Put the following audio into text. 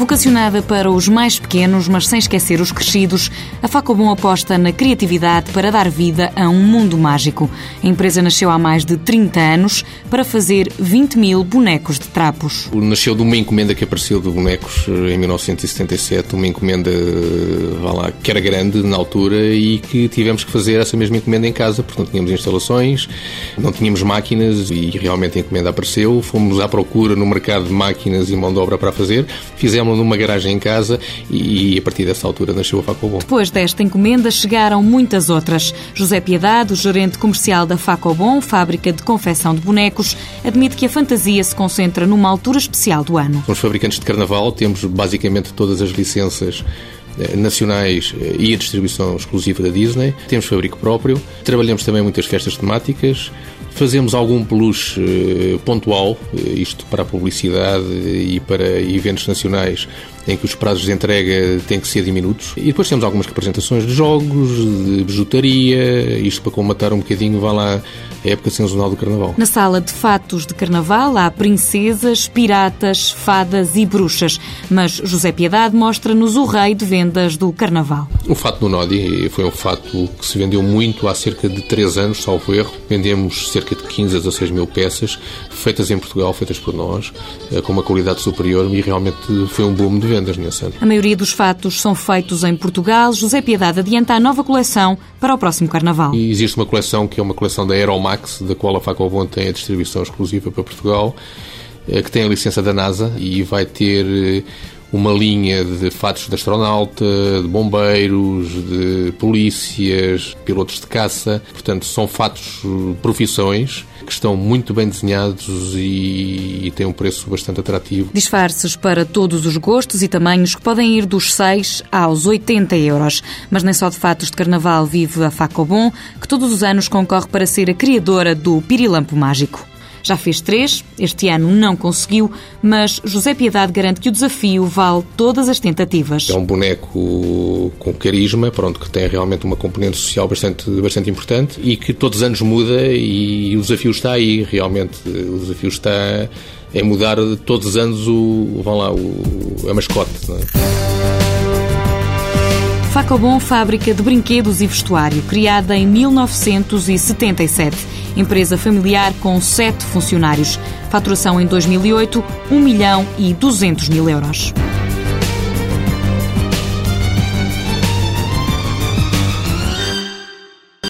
Vocacionada para os mais pequenos, mas sem esquecer os crescidos, a Facobon aposta na criatividade para dar vida a um mundo mágico. A empresa nasceu há mais de 30 anos para fazer 20 mil bonecos de trapos. Nasceu de uma encomenda que apareceu de bonecos eh, em 1977, uma encomenda eh, vá lá, que era grande na altura e que tivemos que fazer essa mesma encomenda em casa, porque não tínhamos instalações, não tínhamos máquinas e realmente a encomenda apareceu. Fomos à procura no mercado de máquinas e mão de obra para fazer, fizemos numa garagem em casa e a partir dessa altura nasceu a Facobon. Depois desta encomenda chegaram muitas outras. José Piedade, o gerente comercial da Facobon, fábrica de confecção de bonecos, admite que a fantasia se concentra numa altura especial do ano. Somos fabricantes de carnaval, temos basicamente todas as licenças eh, nacionais eh, e a distribuição exclusiva da Disney. Temos fabrico próprio. Trabalhamos também muitas festas temáticas. Fazemos algum peluche eh, pontual, isto para a publicidade e para eventos nacionais em que os prazos de entrega têm que ser diminutos. E depois temos algumas representações de jogos, de bijutaria, isto para comatar um bocadinho, vá lá, a época sazonal do Carnaval. Na sala de fatos de Carnaval há princesas, piratas, fadas e bruxas, mas José Piedade mostra-nos o rei de vendas do Carnaval. O fato do Nodi foi um fato que se vendeu muito há cerca de 3 anos, salvo erro. Vendemos cerca de 15 a 16 mil peças, feitas em Portugal, feitas por nós, eh, com uma qualidade superior e realmente foi um boom de vendas A maioria dos fatos são feitos em Portugal. José Piedade adianta a nova coleção para o próximo Carnaval. E existe uma coleção que é uma coleção da Aeromax, da qual a Facobon tem a distribuição exclusiva para Portugal, eh, que tem a licença da NASA e vai ter eh, uma linha de fatos de astronauta, de bombeiros, de polícias, pilotos de caça. Portanto, são fatos, profissões que estão muito bem desenhados e, e têm um preço bastante atrativo. Disfarces para todos os gostos e tamanhos que podem ir dos 6 aos 80 euros. Mas nem só de fatos de carnaval vive a Facobon, que todos os anos concorre para ser a criadora do Pirilampo Mágico. Já fez três, este ano não conseguiu, mas José Piedade garante que o desafio vale todas as tentativas. É um boneco com carisma, pronto, que tem realmente uma componente social bastante, bastante importante e que todos os anos muda e o desafio está aí, realmente. O desafio está em mudar todos os anos o, vão lá, o, a mascote. Não é? Facobon, fábrica de brinquedos e vestuário, criada em 1977 empresa familiar com sete funcionários. Faturação em 2008, 1 milhão e 200 mil euros.